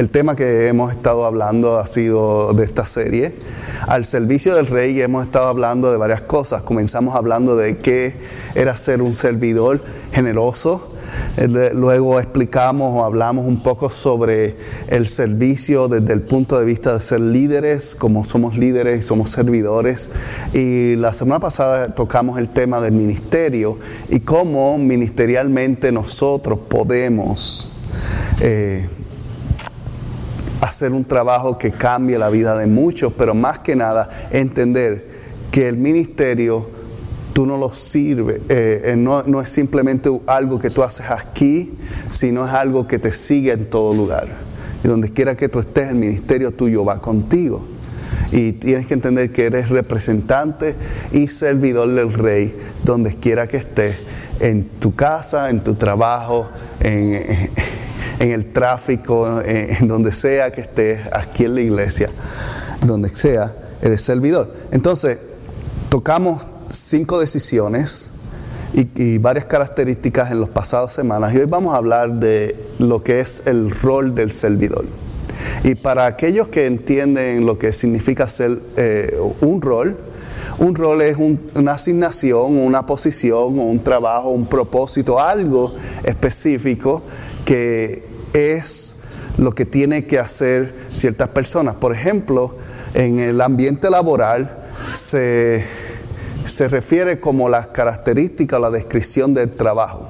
El tema que hemos estado hablando ha sido de esta serie. Al servicio del rey hemos estado hablando de varias cosas. Comenzamos hablando de qué era ser un servidor generoso. Luego explicamos o hablamos un poco sobre el servicio desde el punto de vista de ser líderes, como somos líderes y somos servidores. Y la semana pasada tocamos el tema del ministerio y cómo ministerialmente nosotros podemos eh, hacer un trabajo que cambie la vida de muchos, pero más que nada entender que el ministerio tú no lo sirve, eh, eh, no, no, es simplemente algo que tú haces aquí, sino es algo que te sigue en todo lugar. Y donde quiera que tú estés, el ministerio tuyo va contigo. Y tienes que entender que eres representante y servidor del rey, donde quiera que estés, en tu casa, en tu trabajo, en en el tráfico, en, donde sea que estés, aquí en la iglesia, donde sea, eres servidor. Entonces, tocamos cinco decisiones y, varias características en las pasadas semanas y hoy vamos a hablar de lo que es el rol del servidor. Y para aquellos que entienden lo que significa ser eh, un rol, un rol es una asignación, una posición, un trabajo, un propósito, algo específico que es lo que tiene que hacer ciertas personas. Por ejemplo, en el ambiente laboral se, refiere como las características, la descripción del trabajo.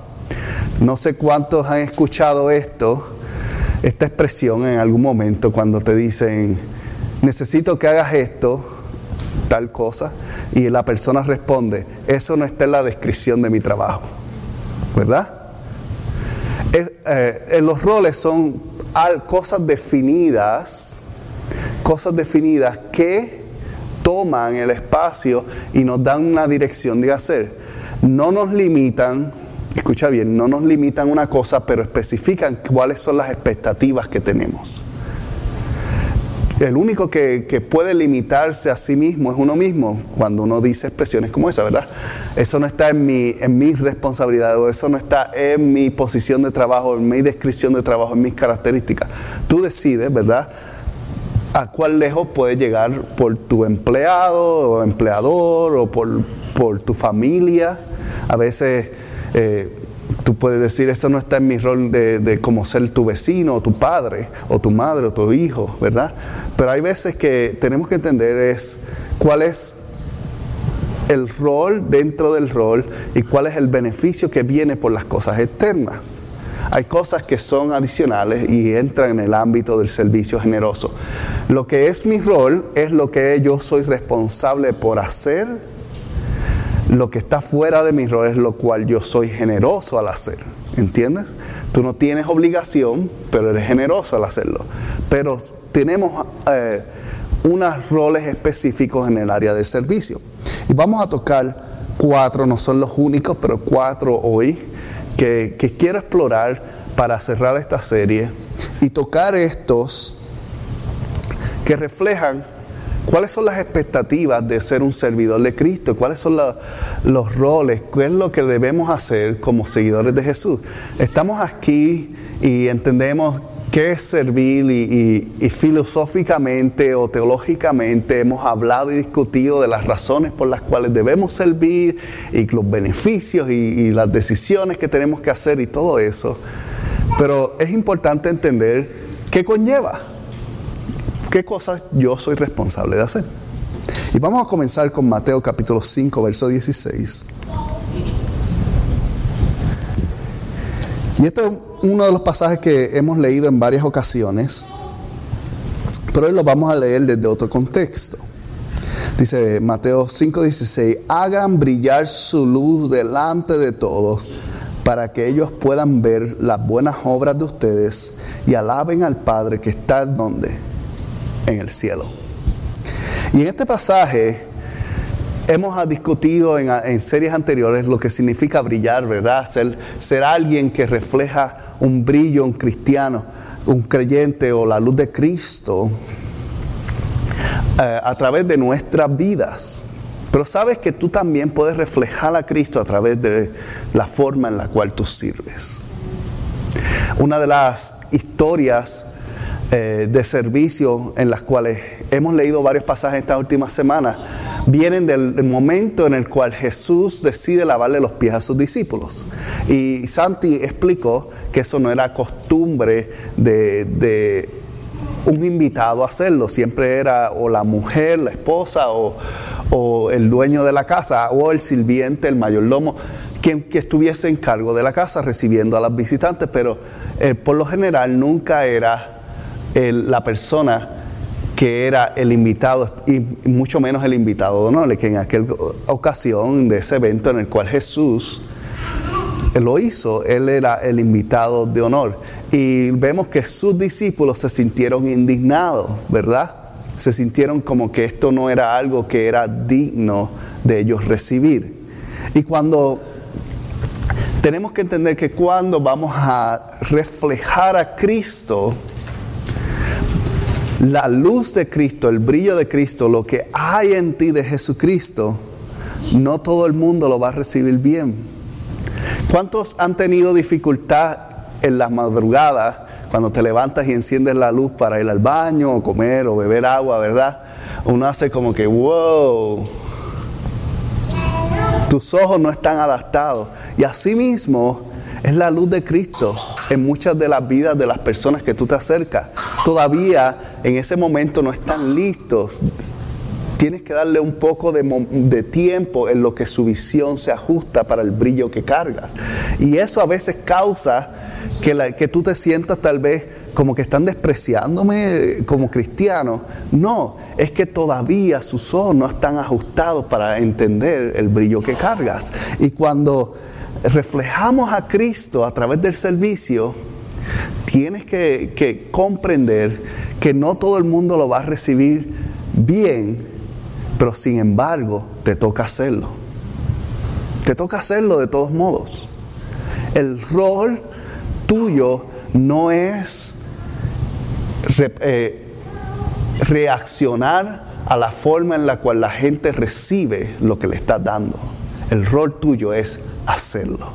No sé cuántos han escuchado esto, esta expresión en algún momento cuando te dicen, necesito que hagas esto, tal cosa, y la persona responde, eso no está en la descripción de mi trabajo, ¿verdad? Eh, los roles son cosas definidas, cosas definidas que toman el espacio y nos dan una dirección de hacer. No nos limitan, escucha bien, no nos limitan una cosa, pero especifican cuáles son las expectativas que tenemos. El único que, puede limitarse a sí mismo es uno mismo cuando uno dice expresiones como esa, ¿verdad? Eso no está en mi, en mi responsabilidad o eso no está en mi posición de trabajo, en mi descripción de trabajo, en mis características. Tú decides, ¿verdad? A cuál lejos puedes llegar por tu empleado o empleador o por, tu familia. A veces eh, tú puedes decir, eso no está en mi rol de, de como ser tu vecino o tu padre o tu madre o tu hijo, ¿verdad? Pero hay veces que tenemos que entender es cuál es el rol dentro del rol y cuál es el beneficio que viene por las cosas externas. Hay cosas que son adicionales y entran en el ámbito del servicio generoso. Lo que es mi rol es lo que yo soy responsable por hacer. Lo que está fuera de mi rol es lo cual yo soy generoso al hacer. ¿Entiendes? Tú no tienes obligación, pero eres generoso al hacerlo. Pero tenemos eh, unos roles específicos en el área de servicio. Y vamos a tocar cuatro, no son los únicos, pero cuatro hoy que quiero explorar para cerrar esta serie y tocar estos que reflejan ¿Cuáles son las expectativas de ser un servidor de Cristo? ¿Cuáles son los roles? ¿Qué es lo que debemos hacer como seguidores de Jesús? Estamos aquí y entendemos qué es servir y, filosóficamente o teológicamente hemos hablado y discutido de las razones por las cuales debemos servir y los beneficios y las decisiones que tenemos que hacer y todo eso. Pero es importante entender qué conlleva qué cosas yo soy responsable de hacer. Y vamos a comenzar con Mateo capítulo 5, verso 16. Y esto es uno de los pasajes que hemos leído en varias ocasiones, pero hoy lo vamos a leer desde otro contexto. Dice Mateo 5:16, hagan brillar su luz delante de todos para que ellos puedan ver las buenas obras de ustedes y alaben al Padre que está donde en el cielo. Y en este pasaje hemos discutido en, series anteriores lo que significa brillar, ¿verdad? Ser, ser alguien que refleja un brillo, un cristiano, un creyente o la luz de Cristo eh, a través de nuestras vidas. Pero sabes que tú también puedes reflejar a Cristo a través de la forma en la cual tú sirves. Una de las historias eh, de servicio en las cuales hemos leído varios pasajes esta última semana vienen del momento en el cual Jesús decide lavarle los pies a sus discípulos. Y Santi explicó que eso no era costumbre de, un invitado a hacerlo, siempre era o la mujer, la esposa o, o el dueño de la casa o el sirviente, el mayordomo quien que estuviese en cargo de la casa recibiendo a las visitantes, pero eh, por lo general nunca era la persona que era el invitado, y mucho menos el invitado de honor, que en aquella ocasión de ese evento en el cual Jesús lo hizo, él era el invitado de honor. Y vemos que sus discípulos se sintieron indignados, ¿verdad? Se sintieron como que esto no era algo que era digno de ellos recibir. Y cuando tenemos que entender que cuando vamos a reflejar a Cristo, la luz de Cristo, el brillo de Cristo, lo que hay en ti de Jesucristo, no todo el mundo lo va a recibir bien. ¿Cuántos han tenido dificultad en las madrugadas cuando te levantas y enciendes la luz para ir al baño o comer o beber agua, verdad? Uno hace como que, wow, tus ojos no están adaptados. Y así mismo es la luz de Cristo en muchas de las vidas de las personas que tú te acercas. Todavía en ese momento no están listos. Tienes que darle un poco de, tiempo en lo que su visión se ajusta para el brillo que cargas. Y eso a veces causa que, tú te sientas tal vez como que están despreciándome como cristiano. No, es que todavía sus ojos no están ajustados para entender el brillo que cargas. Y cuando reflejamos a Cristo a través del servicio, tienes que, que comprender que no todo el mundo lo va a recibir bien, pero sin embargo te toca hacerlo. Te toca hacerlo de todos modos. El rol tuyo no es eh, reaccionar a la forma en la cual la gente recibe lo que le estás dando. El rol tuyo es hacerlo.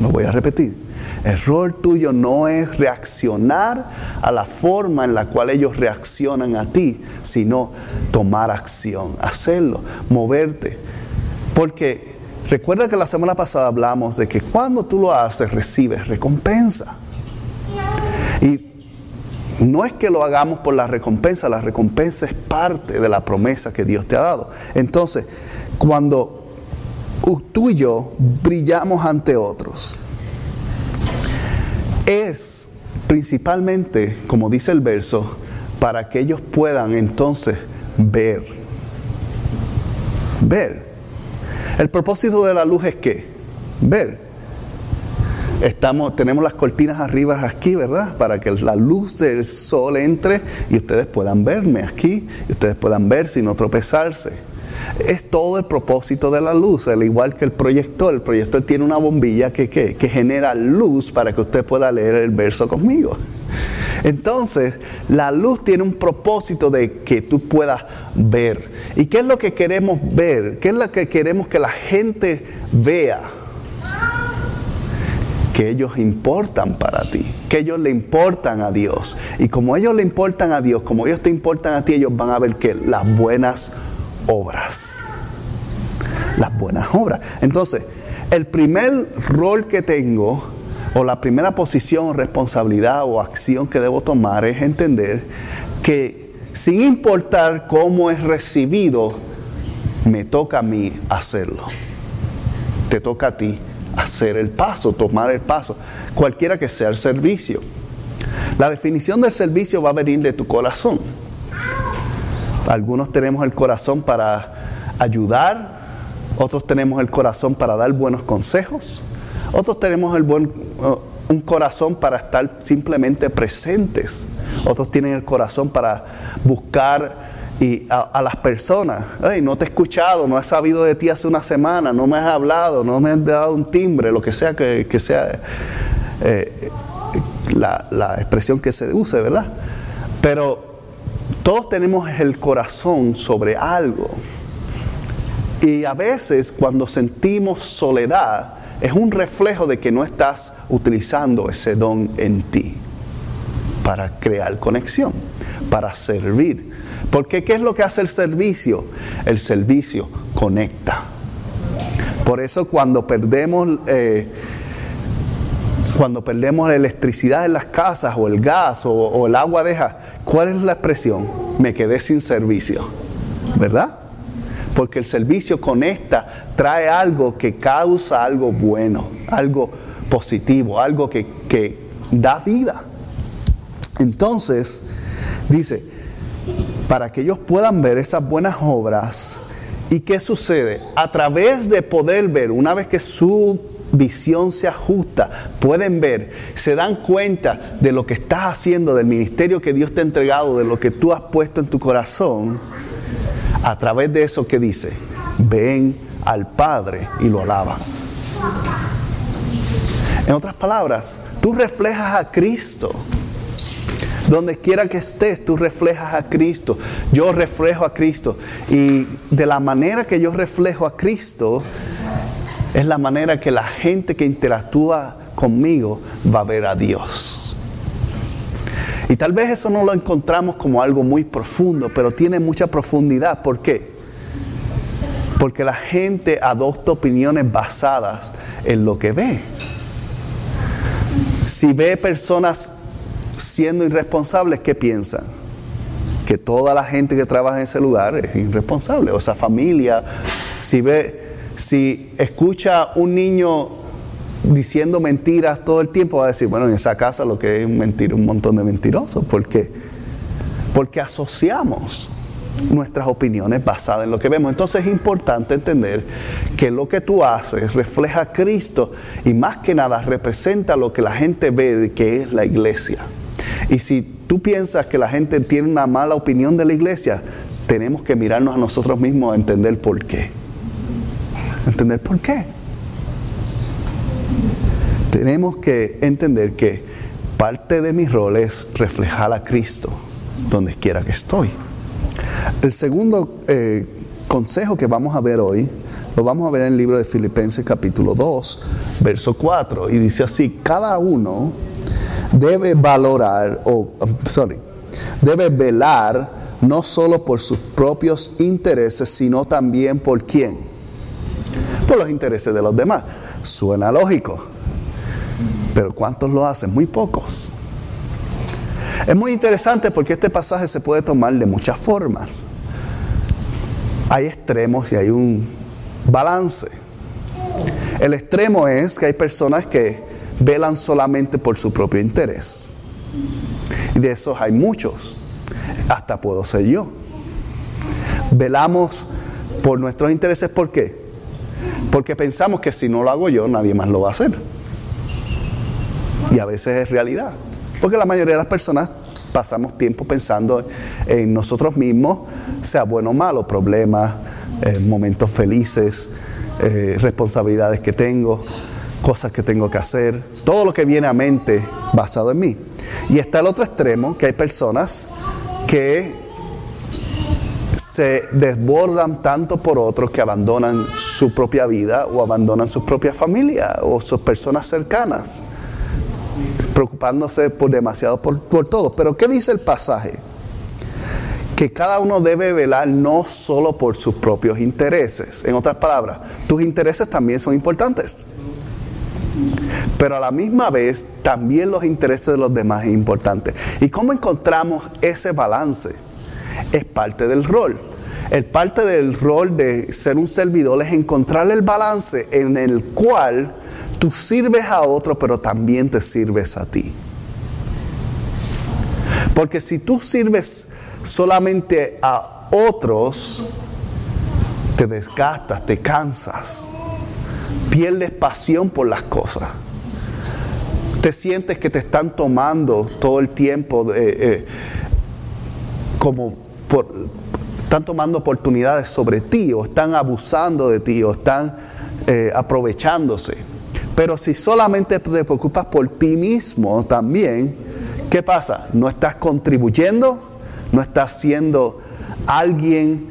Lo voy a repetir. El rol tuyo no es reaccionar a la forma en la cual ellos reaccionan a ti, sino tomar acción, hacerlo, moverte. Porque recuerda que la semana pasada hablamos de que cuando tú lo haces recibes recompensa. Y no es que lo hagamos por la recompensa, la recompensa es parte de la promesa que Dios te ha dado. Entonces, cuando tú y yo brillamos ante otros, es principalmente, como dice el verso, para que ellos puedan entonces ver. Ver. El propósito de la luz es que ver. Estamos, tenemos las cortinas arriba aquí, ¿verdad? Para que la luz del sol entre y ustedes puedan verme aquí, y ustedes puedan ver sin no tropezarse. Es todo el propósito de la luz, al igual que el proyector. El proyector tiene una bombilla que, que genera luz para que usted pueda leer el verso conmigo. Entonces, la luz tiene un propósito de que tú puedas ver. ¿Y qué es lo que queremos ver? ¿Qué es lo que queremos que la gente vea? que ellos importan para ti, que ellos le importan a Dios. Y como ellos le importan a Dios, como ellos te importan a ti, ellos van a ver que las buenas obras. Las buenas obras. Entonces, el primer rol que tengo, o la primera posición, responsabilidad o acción que debo tomar es entender que sin importar cómo es recibido, me toca a mí hacerlo. Te toca a ti hacer el paso, tomar el paso, cualquiera que sea el servicio. La definición del servicio va a venir de tu corazón. Algunos tenemos el corazón para ayudar, otros tenemos el corazón para dar buenos consejos, otros tenemos el buen, un corazón para estar simplemente presentes, otros tienen el corazón para buscar y a, las personas, no te he escuchado, no he sabido de ti hace una semana, no me has hablado, no me has dado un timbre, lo que sea que, sea eh, la, la expresión que se use, ¿verdad? Pero todos tenemos el corazón sobre algo. Y a veces cuando sentimos soledad es un reflejo de que no estás utilizando ese don en ti para crear conexión, para servir. Porque ¿qué es lo que hace el servicio? El servicio conecta. Por eso cuando perdemos, eh, cuando perdemos la electricidad en las casas o el gas o, o el agua deja, ¿cuál es la expresión? Me quedé sin servicio, ¿verdad? Porque el servicio conecta, trae algo que causa algo bueno, algo positivo, algo que, que da vida. Entonces, dice, para que ellos puedan ver esas buenas obras. ¿Y qué sucede? A través de poder ver, una vez que su visión se ajusta, pueden ver, se dan cuenta de lo que estás haciendo, del ministerio que Dios te ha entregado, de lo que tú has puesto en tu corazón, a través de eso que dice, ven al Padre y lo alaban. En otras palabras, tú reflejas a Cristo. Donde quiera que estés, tú reflejas a Cristo. Yo reflejo a Cristo. Y de la manera que yo reflejo a Cristo, es la manera que la gente que interactúa conmigo va a ver a Dios. Y tal vez eso no lo encontramos como algo muy profundo, pero tiene mucha profundidad. ¿Por qué? Porque la gente adopta opiniones basadas en lo que ve. Si ve personas siendo irresponsables, ¿qué piensan? Que toda la gente que trabaja en ese lugar es irresponsable, o esa familia, si ve, si escucha un niño diciendo mentiras todo el tiempo, va a decir, bueno, en esa casa lo que es mentir, un montón de mentirosos. ¿Por qué? Porque asociamos nuestras opiniones basadas en lo que vemos. Entonces es importante entender que lo que tú haces refleja a Cristo y más que nada representa lo que la gente ve de que es la iglesia. Y si tú piensas que la gente tiene una mala opinión de la iglesia, tenemos que mirarnos a nosotros mismos a entender por qué. Entender por qué. Tenemos que entender que parte de mi rol es reflejar a Cristo donde quiera que estoy. El segundo eh, consejo que vamos a ver hoy lo vamos a ver en el libro de Filipenses capítulo 2, verso 4, y dice así, cada uno debe valorar, o, sorry, debe velar no solo por sus propios intereses, sino también por quién. Por los intereses de los demás. Suena lógico. Pero ¿cuántos lo hacen? Muy pocos. Es muy interesante porque este pasaje se puede tomar de muchas formas. Hay extremos y hay un balance. El extremo es que hay personas que velan solamente por su propio interés. Y de esos hay muchos. Hasta puedo ser yo. Velamos por nuestros intereses. ¿Por qué? Porque pensamos que si no lo hago yo, nadie más lo va a hacer. Y a veces es realidad. Porque la mayoría de las personas pasamos tiempo pensando en nosotros mismos, sea bueno o malo, problemas, eh, momentos felices, eh, responsabilidades que tengo cosas que tengo que hacer, todo lo que viene a mente basado en mí. Y está el otro extremo, que hay personas que se desbordan tanto por otros que abandonan su propia vida o abandonan su propia familia o sus personas cercanas, preocupándose por demasiado por, todo. Pero ¿qué dice el pasaje? que cada uno debe velar no solo por sus propios intereses. En otras palabras, tus intereses también son importantes. Pero a la misma vez también los intereses de los demás es importante. ¿Y cómo encontramos ese balance? Es parte del rol. El parte del rol de ser un servidor es encontrar el balance en el cual tú sirves a otro, pero también te sirves a ti. Porque si tú sirves solamente a otros, te desgastas, te cansas pierdes pasión por las cosas. Te sientes que te están tomando todo el tiempo eh, como por, están tomando oportunidades sobre ti o están abusando de ti o están eh, aprovechándose. Pero si solamente te preocupas por ti mismo también, ¿qué pasa? No estás contribuyendo, no estás siendo alguien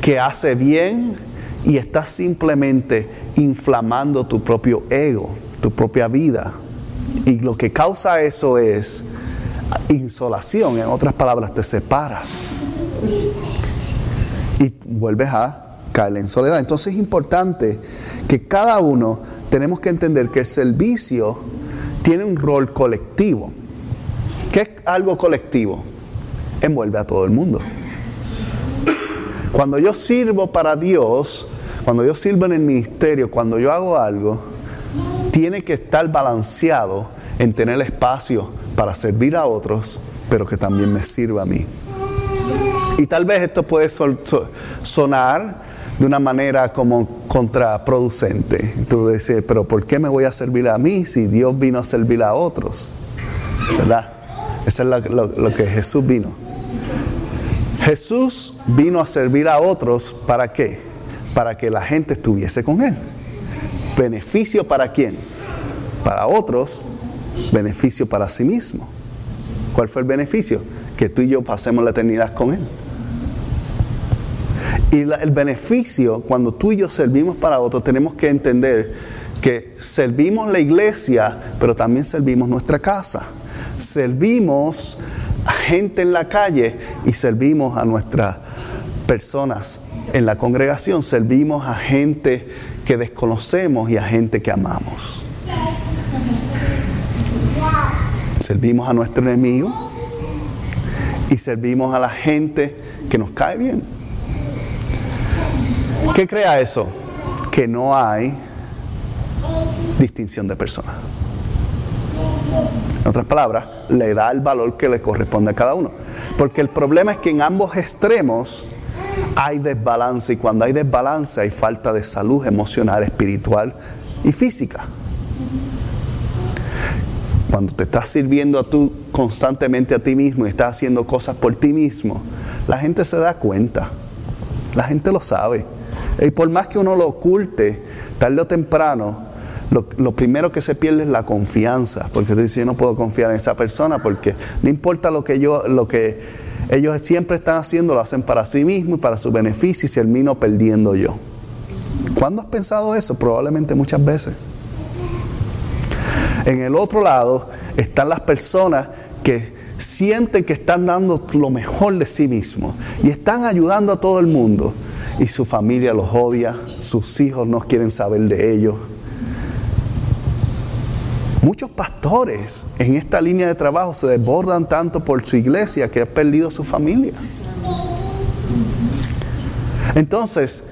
que hace bien y estás simplemente inflamando tu propio ego, tu propia vida. Y lo que causa eso es insolación, en otras palabras, te separas vuelves a caer en soledad. Entonces es importante que cada uno tenemos que entender que el servicio tiene un rol colectivo. ¿Qué es algo colectivo? Envuelve a todo el mundo. Cuando yo sirvo para Dios, cuando yo sirvo en el ministerio, cuando yo hago algo, tiene que estar balanceado en tener espacio para servir a otros, pero que también me sirva a mí. Y tal vez esto puede sonar de una manera como contraproducente. Tú dices, pero ¿por qué me voy a servir a mí si Dios vino a servir a otros? ¿Verdad? Eso es lo, que Jesús vino. Jesús vino a servir a otros para qué? Para que la gente estuviese con Él. ¿Beneficio para quién? Para otros, beneficio para sí mismo. ¿Cuál fue el beneficio? Que tú y yo pasemos la eternidad con Él. Y el beneficio, cuando tú y yo servimos para otros, tenemos que entender que servimos la iglesia, pero también servimos nuestra casa. Servimos a gente en la calle y servimos a nuestras personas en la congregación. Servimos a gente que desconocemos y a gente que amamos. Servimos a nuestro enemigo y servimos a la gente que nos cae bien. ¿Qué crea eso? Que no hay distinción de personas. En otras palabras, le da el valor que le corresponde a cada uno. Porque el problema es que en ambos extremos hay desbalance y cuando hay desbalance hay falta de salud emocional, espiritual y física. Cuando te estás sirviendo a tú constantemente a ti mismo y estás haciendo cosas por ti mismo, la gente se da cuenta. La gente lo sabe. Y por más que uno lo oculte, tarde o temprano, lo, primero que se pierde es la confianza, porque tú dices, yo no puedo confiar en esa persona, porque no importa lo que yo, lo que ellos siempre están haciendo, lo hacen para sí mismos y para su beneficio y termino perdiendo yo. ¿Cuándo has pensado eso? Probablemente muchas veces. En el otro lado están las personas que sienten que están dando lo mejor de sí mismos y están ayudando a todo el mundo y su familia los odia, sus hijos no quieren saber de ellos. Muchos pastores en esta línea de trabajo se desbordan tanto por su iglesia que han perdido su familia. Entonces,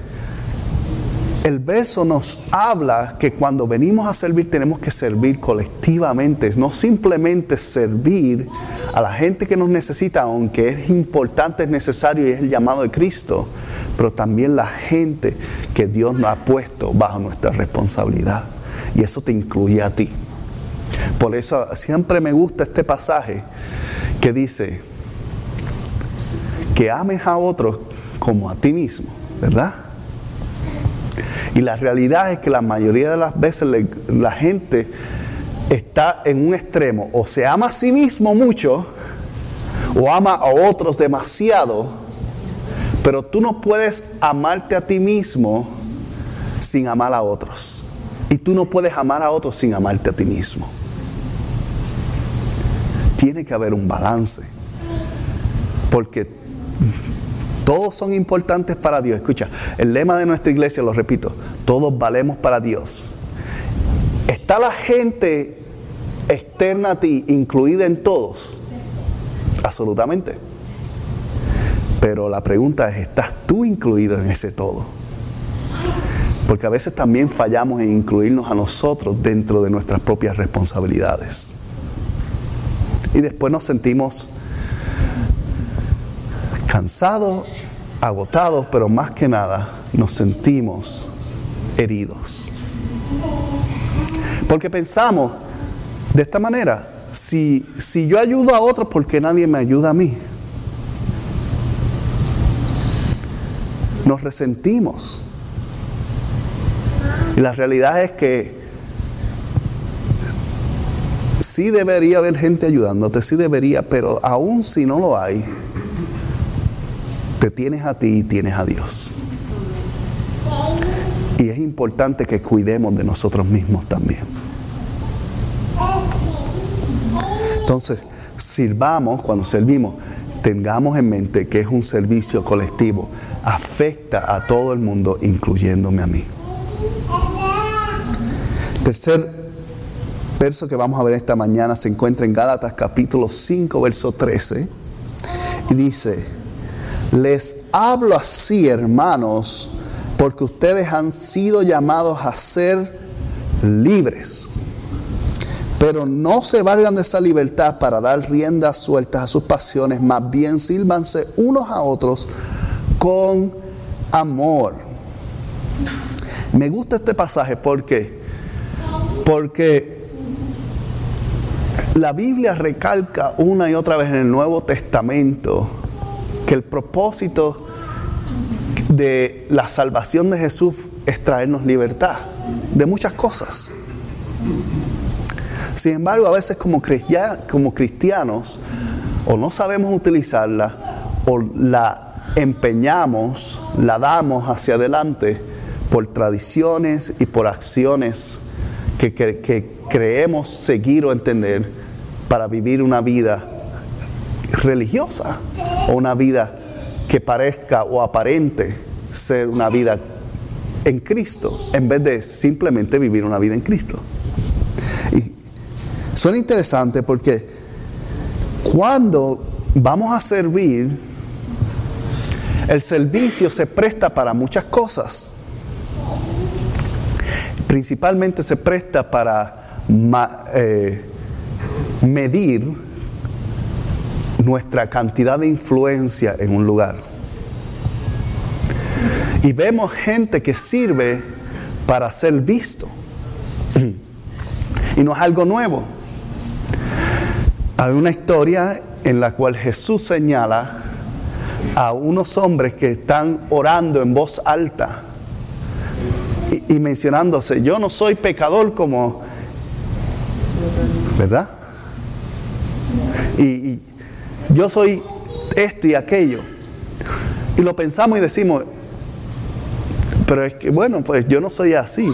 el verso nos habla que cuando venimos a servir tenemos que servir colectivamente, no simplemente servir a la gente que nos necesita, aunque es importante, es necesario y es el llamado de Cristo, pero también la gente que Dios nos ha puesto bajo nuestra responsabilidad. Y eso te incluye a ti. Por eso siempre me gusta este pasaje que dice que ames a otros como a ti mismo, ¿verdad? Y la realidad es que la mayoría de las veces la gente está en un extremo, o se ama a sí mismo mucho, o ama a otros demasiado, pero tú no puedes amarte a ti mismo sin amar a otros. Y tú no puedes amar a otros sin amarte a ti mismo. Tiene que haber un balance. Porque todos son importantes para Dios. Escucha, el lema de nuestra iglesia, lo repito, todos valemos para Dios. ¿Está la gente externa a ti incluida en todos? Absolutamente. Pero la pregunta es, ¿estás tú incluido en ese todo? Porque a veces también fallamos en incluirnos a nosotros dentro de nuestras propias responsabilidades. Y después nos sentimos cansados, agotados, pero más que nada nos sentimos heridos. Porque pensamos de esta manera, si, si yo ayudo a otros, ¿por qué nadie me ayuda a mí? nos resentimos. Y la realidad es que sí debería haber gente ayudándote, sí debería, pero aún si no lo hay, tienes a ti y tienes a Dios. Y es importante que cuidemos de nosotros mismos también. Entonces, sirvamos, cuando servimos, tengamos en mente que es un servicio colectivo, afecta a todo el mundo, incluyéndome a mí. Tercer verso que vamos a ver esta mañana se encuentra en Gálatas capítulo 5, verso 13, y dice, les hablo así, hermanos, porque ustedes han sido llamados a ser libres. Pero no se valgan de esa libertad para dar riendas sueltas a sus pasiones, más bien sírvanse unos a otros con amor. Me gusta este pasaje porque porque la Biblia recalca una y otra vez en el Nuevo Testamento que el propósito de la salvación de Jesús es traernos libertad de muchas cosas. Sin embargo, a veces como, cristianos o no sabemos utilizarla o la empeñamos, la damos hacia adelante por tradiciones y por acciones que creemos seguir o entender para vivir una vida religiosa o una vida que parezca o aparente ser una vida en Cristo en vez de simplemente vivir una vida en Cristo. Suena interesante porque cuando vamos a servir, el servicio se presta para muchas cosas. Principalmente se presta para eh, medir nuestra cantidad de influencia en un lugar. Y vemos gente que sirve para ser visto. Y no es algo nuevo. Hay una historia en la cual Jesús señala a unos hombres que están orando en voz alta y, mencionándose, yo no soy pecador como, ¿verdad? y yo soy esto y aquello. Y lo pensamos y decimos, pero es que bueno, pues yo no soy así.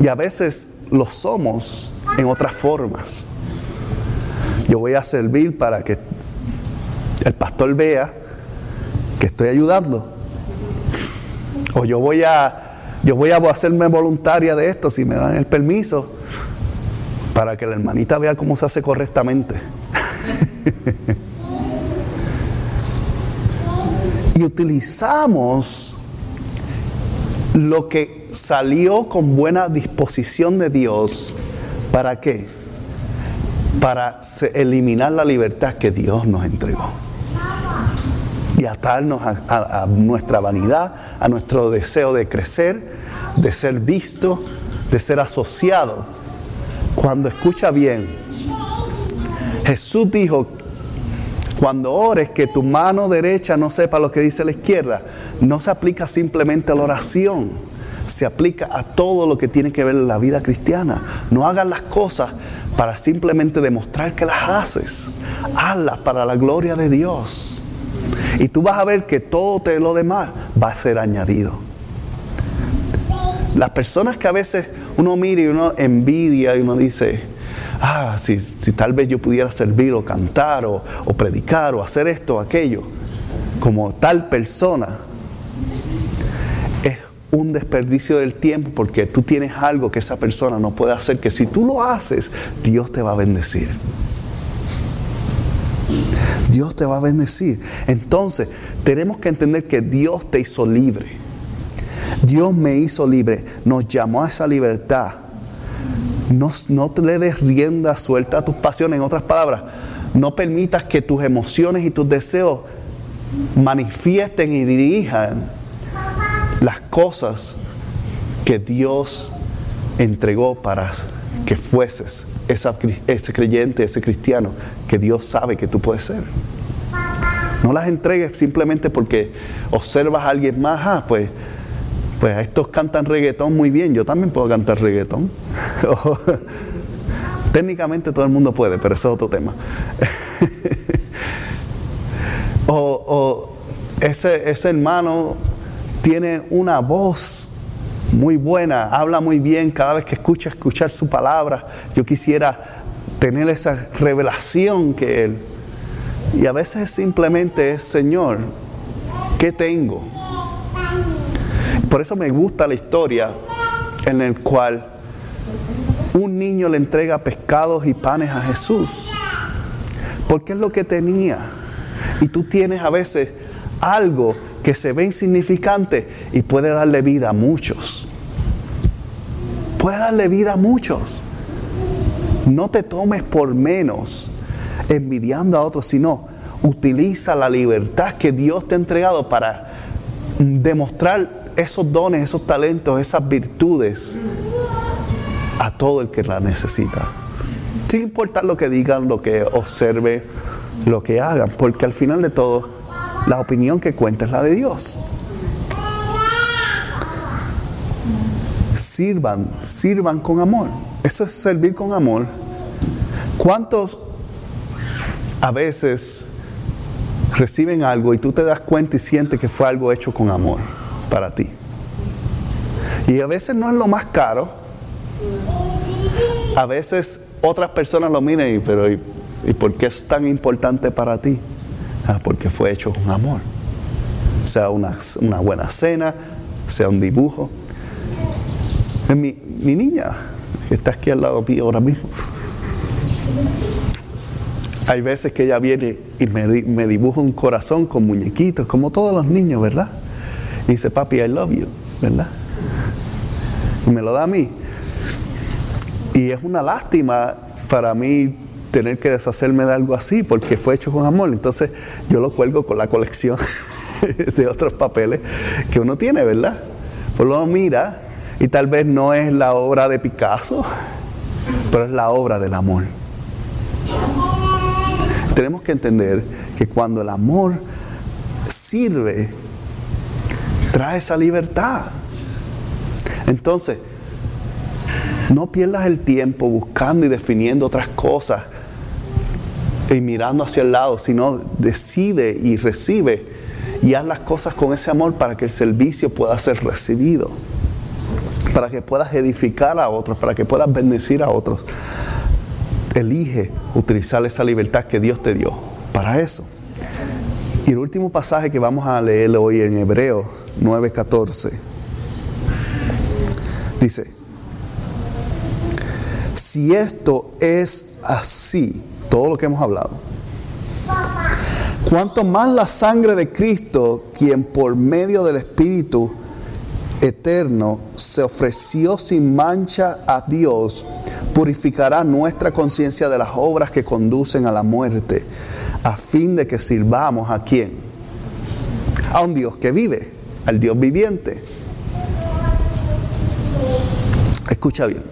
Y a veces lo somos en otras formas. Yo voy a servir para que el pastor vea que estoy ayudando. O yo voy a yo voy a hacerme voluntaria de esto si me dan el permiso para que la hermanita vea cómo se hace correctamente. y utilizamos lo que salió con buena disposición de Dios. ¿Para qué? para eliminar la libertad que Dios nos entregó. Y atarnos a, nuestra vanidad, a nuestro deseo de crecer, de ser visto, de ser asociado. Cuando escucha bien, Jesús dijo, cuando ores que tu mano derecha no sepa lo que dice la izquierda, no se aplica simplemente a la oración, se aplica a todo lo que tiene que ver la vida cristiana. No hagas las cosas para simplemente demostrar que las haces. Hazlas para la gloria de Dios. Y tú vas a ver que todo lo demás va a ser añadido. Las personas que a veces uno mira y uno envidia y uno dice, ah, si, tal vez yo pudiera servir o cantar o, o predicar o hacer esto o aquello, como tal persona, un desperdicio del tiempo porque tú tienes algo que esa persona no puede hacer, que si tú lo haces, Dios te va a bendecir. Dios te va a bendecir. Entonces, tenemos que entender que Dios te hizo libre. Dios me hizo libre, nos llamó a esa libertad. No, no te le des rienda suelta a tus pasiones. En otras palabras, no permitas que tus emociones y tus deseos manifiesten y dirijan las cosas que Dios entregó para que fueses ese creyente, ese cristiano que Dios sabe que tú puedes ser. No las entregues simplemente porque observas a alguien más, ah, pues, pues estos cantan reggaetón muy bien, yo también puedo cantar reggaetón. Técnicamente todo el mundo puede, pero eso es otro tema. o, ese, ese hermano tiene una voz muy buena, habla muy bien cada vez que escucha escuchar su palabra. Yo quisiera tener esa revelación que él. Y a veces simplemente es, Señor, ¿qué tengo? Por eso me gusta la historia en el cual un niño le entrega pescados y panes a Jesús. Porque es lo que tenía. Y tú tienes a veces algo que se ve insignificante y puede darle vida a muchos. Puede darle vida a muchos. No te tomes por menos envidiando a otros, sino utiliza la libertad que Dios te ha entregado para demostrar esos dones, esos talentos, esas virtudes a todo el que la necesita. Sin importar lo que digan, lo que observe, lo que hagan, porque al final de todo, la opinión que cuenta es la de Dios. Sirvan, sirvan con amor. Eso es servir con amor. ¿Cuántos a veces reciben algo y tú te das cuenta y sientes que fue algo hecho con amor para ti? Y a veces no es lo más caro. A veces otras personas lo miran y, pero ¿y, por qué es tan importante para ti? Ah, porque fue hecho con amor. Sea una, buena cena, sea un dibujo. Mi, mi niña, que está aquí al lado mío ahora mismo, hay veces que ella viene y me, me, dibuja un corazón con muñequitos, como todos los niños, ¿verdad? Y dice, papi, I love you, ¿verdad? Y me lo da a mí. Y es una lástima para mí tener que deshacerme de algo así porque fue hecho con amor. Entonces yo lo cuelgo con la colección de otros papeles que uno tiene, ¿verdad? Pues lo mira y tal vez no es la obra de Picasso, pero es la obra del amor. Tenemos que entender que cuando el amor sirve, trae esa libertad. Entonces, no pierdas el tiempo buscando y definiendo otras cosas y mirando hacia el lado, sino decide y recibe y haz las cosas con ese amor para que el servicio pueda ser recibido, para que puedas edificar a otros, para que puedas bendecir a otros. Elige utilizar esa libertad que Dios te dio para eso. Y el último pasaje que vamos a leer hoy en Hebreo 9:14 dice, si esto es así, todo lo que hemos hablado, cuanto más la sangre de Cristo, quien por medio del Espíritu eterno se ofreció sin mancha a Dios, purificará nuestra conciencia de las obras que conducen a la muerte, a fin de que sirvamos a quién? A un Dios que vive, al Dios viviente. Escucha bien.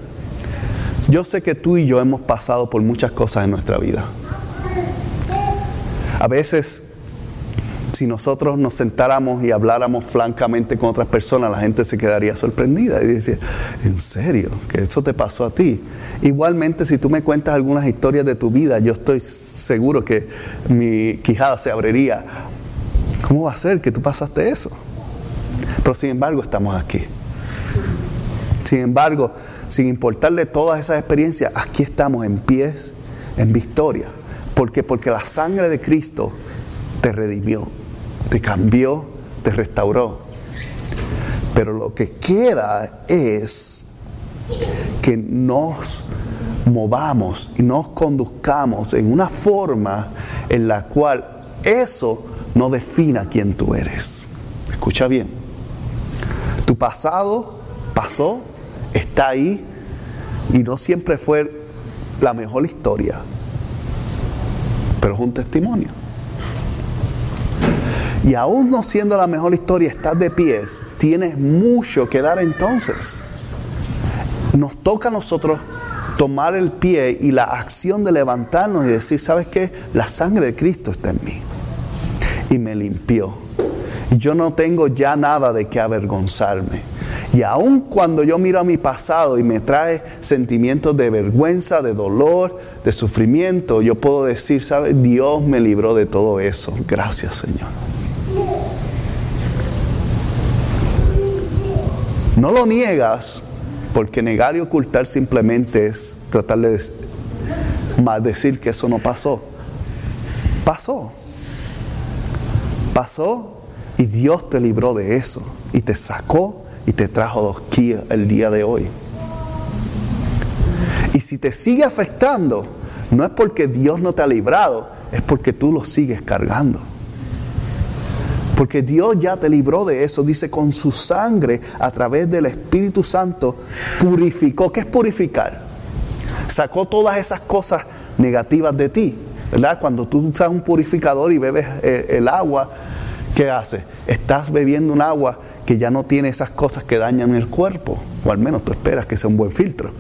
Yo sé que tú y yo hemos pasado por muchas cosas en nuestra vida. A veces, si nosotros nos sentáramos y habláramos francamente con otras personas, la gente se quedaría sorprendida y decía, ¿en serio? ¿Que eso te pasó a ti? Igualmente, si tú me cuentas algunas historias de tu vida, yo estoy seguro que mi quijada se abriría. ¿Cómo va a ser que tú pasaste eso? Pero sin embargo, estamos aquí. Sin embargo, sin importarle todas esas experiencias, aquí estamos en pies, en victoria. ¿Por qué? Porque la sangre de Cristo te redimió, te cambió, te restauró. Pero lo que queda es que nos movamos y nos conduzcamos en una forma en la cual eso no defina quién tú eres. Escucha bien. Tu pasado pasó, está ahí y no siempre fue la mejor historia, pero es un testimonio. Y aún no siendo la mejor historia, estás de pies, tienes mucho que dar entonces. Nos toca a nosotros tomar el pie y la acción de levantarnos y decir, ¿sabes qué? La sangre de Cristo está en mí. y me limpió. Y yo no tengo ya nada de qué avergonzarme. Y aun cuando yo miro a mi pasado y me trae sentimientos de vergüenza, de dolor, de sufrimiento, yo puedo decir, ¿sabe? Dios me libró de todo eso. Gracias, Señor. No lo niegas, porque negar y ocultar simplemente es tratar de decir que eso no pasó. Pasó. Pasó y Dios te libró de eso y te sacó y te trajo aquí el día de hoy. Y si te sigue afectando, no es porque Dios no te ha librado, es porque tú lo sigues cargando. Porque Dios ya te libró de eso. Dice, con su sangre, a través del Espíritu Santo, purificó. ¿Qué es purificar? Sacó todas esas cosas negativas de ti. ¿Verdad? Cuando tú usas un purificador y bebes eh, el agua, ¿qué hace? Estás bebiendo un agua que ya no tiene esas cosas que dañan el cuerpo. O al menos tú esperas que sea un buen filtro.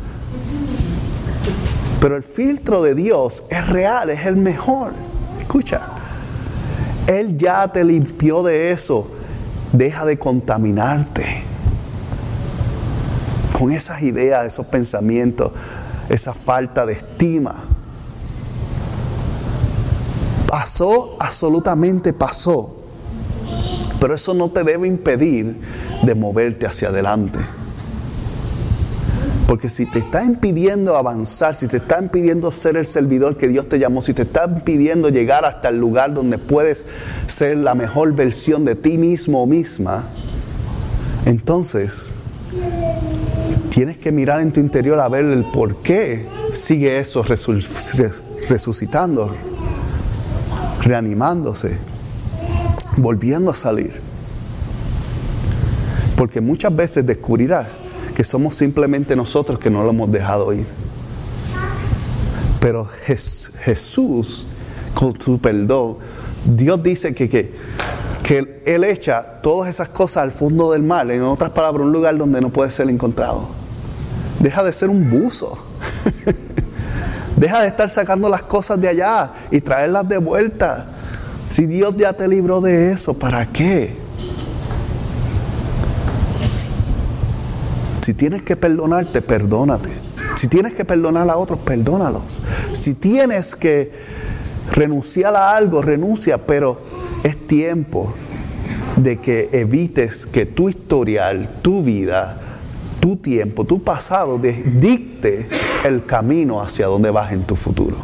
Pero el filtro de Dios es real, es el mejor. Escucha. Él ya te limpió de eso. Deja de contaminarte con esas ideas, esos pensamientos, esa falta de estima. Pasó, absolutamente pasó. Pero eso no te debe impedir de moverte hacia adelante. Porque si te está impidiendo avanzar, si te está impidiendo ser el servidor que Dios te llamó, si te está impidiendo llegar hasta el lugar donde puedes ser la mejor versión de ti mismo o misma, entonces tienes que mirar en tu interior a ver el por qué sigue eso resucitando, reanimándose, volviendo a salir. Porque muchas veces descubrirás que somos simplemente nosotros que no lo hemos dejado ir. Pero Jesús, con su perdón, Dios dice que, que, que Él echa todas esas cosas al fondo del mar, en otras palabras, un lugar donde no puede ser encontrado. Deja de ser un buzo. Deja de estar sacando las cosas de allá y traerlas de vuelta. Si Dios ya te libró de eso, ¿para qué? Si tienes que perdonarte, perdónate. Si tienes que perdonar a otros, perdónalos. Si tienes que renunciar a algo, renuncia, pero es tiempo de que evites que tu historial, tu vida, tu tiempo, tu pasado dicte el camino hacia donde vas en tu futuro.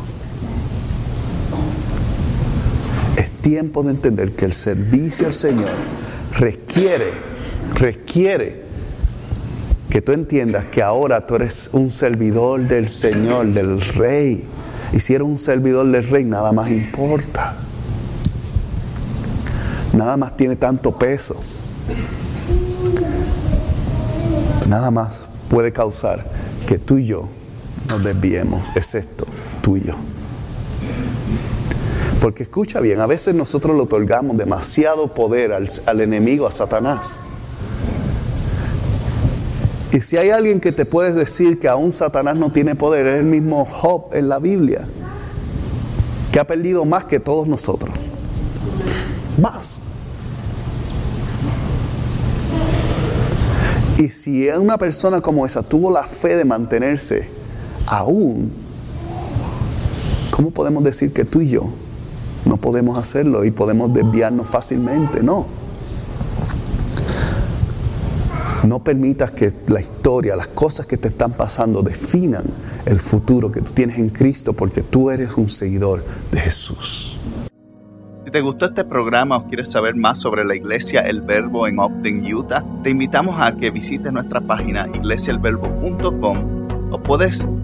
Es tiempo de entender que el servicio al Señor requiere, requiere que tú entiendas que ahora tú eres un servidor del Señor, del Rey. Y si eres un servidor del Rey, nada más importa. Nada más tiene tanto peso. Nada más puede causar que tú y yo nos desviemos, excepto tú y yo. Porque escucha bien, a veces nosotros le otorgamos demasiado poder al, enemigo, a Satanás. Y si hay alguien que te puede decir que aún Satanás no tiene poder, es el mismo Job en la Biblia, que ha perdido más que todos nosotros. Más. Y si una persona como esa tuvo la fe de mantenerse aún, ¿cómo podemos decir que tú y yo no podemos hacerlo y podemos desviarnos fácilmente? No. No permitas que la historia, las cosas que te están pasando definan el futuro que tú tienes en Cristo porque tú eres un seguidor de Jesús. Si te gustó este programa o quieres saber más sobre la iglesia El Verbo en Ogden, Utah, te invitamos a que visites nuestra página iglesiaelverbo.com o puedes